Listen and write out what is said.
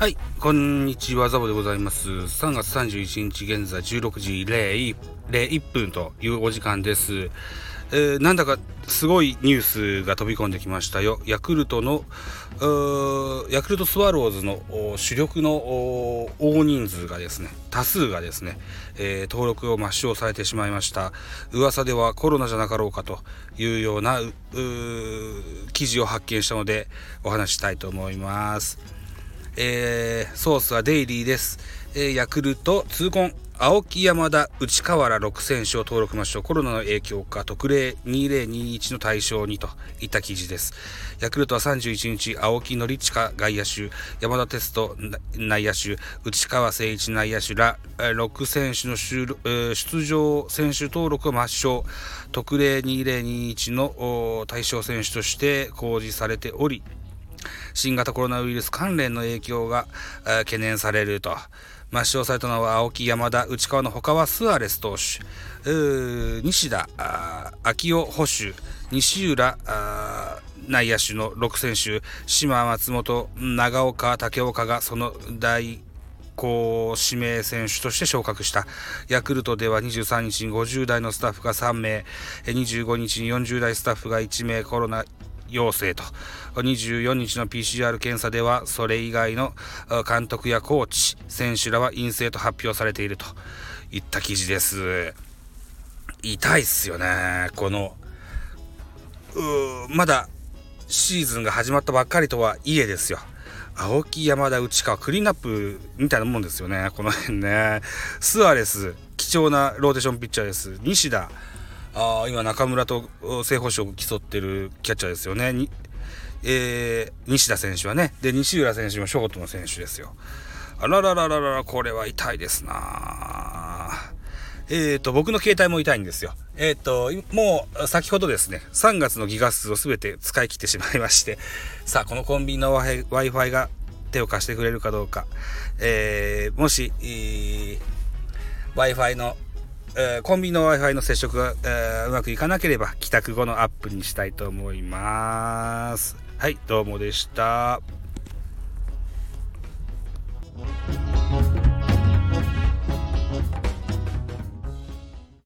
はいこんにちは、ザボでございます。3月31日現在16時0 1分というお時間です。えーなんだかすごいニュースが飛び込んできましたよ。ヤクルトの、ヤクルトスワローズの主力の大人数がですね、多数がですね、えー登録を抹消されてしまいました。噂ではコロナじゃなかろうかというような記事を発見したのでお話したいと思います。えーソースはデイリーです。えーヤクルト、痛恨、青木山田、内川原6選手を登録抹消、コロナの影響か、特例2021の対象にといった記事です。ヤクルトは31日、青木則親外野手、山田哲人内野手、内川誠一内野手ら6選手の出場選手登録を抹消、特例2021の対象選手として公示されており、新型コロナウイルス関連の影響が、え懸念されると。抹消されたのは青木、山田、内川の他はスアレス投手、西田、秋夫捕手、西浦内野手の6選手、島、松本、長岡、武岡がその大こう指名選手として昇格した。ヤクルトでは23日に50代のスタッフが3名。25日に40代スタッフが1名。コロナ陽性と。24日の PCR 検査ではそれ以外の監督やコーチ選手らは陰性と発表されていると。いった記事です。痛いっすよね。このうーまだシーズンが始まったばっかりとはいえですよ。青木山田内川クリーンアップみたいなもんですよね。この辺ね。スアレス貴重なローテーションピッチャーです。西田あ今中村と正捕手を競ってるキャッチャーですよね。にえー西田選手はね。で西浦選手もショートの選手ですよ。あららららららこれは痛いですな。えーと僕の携帯も痛いんですよ。えーともう先ほどですね3月のギガ数を全て使い切ってしまいまして。さあこのコンビニの w i f i が手を貸してくれるかどうか、えーもし、えー w i f i のえーコンビニの Wi-Fi の接触が、えーうまくいかなければ帰宅後のアップにしたいと思います。はい、どうもでした。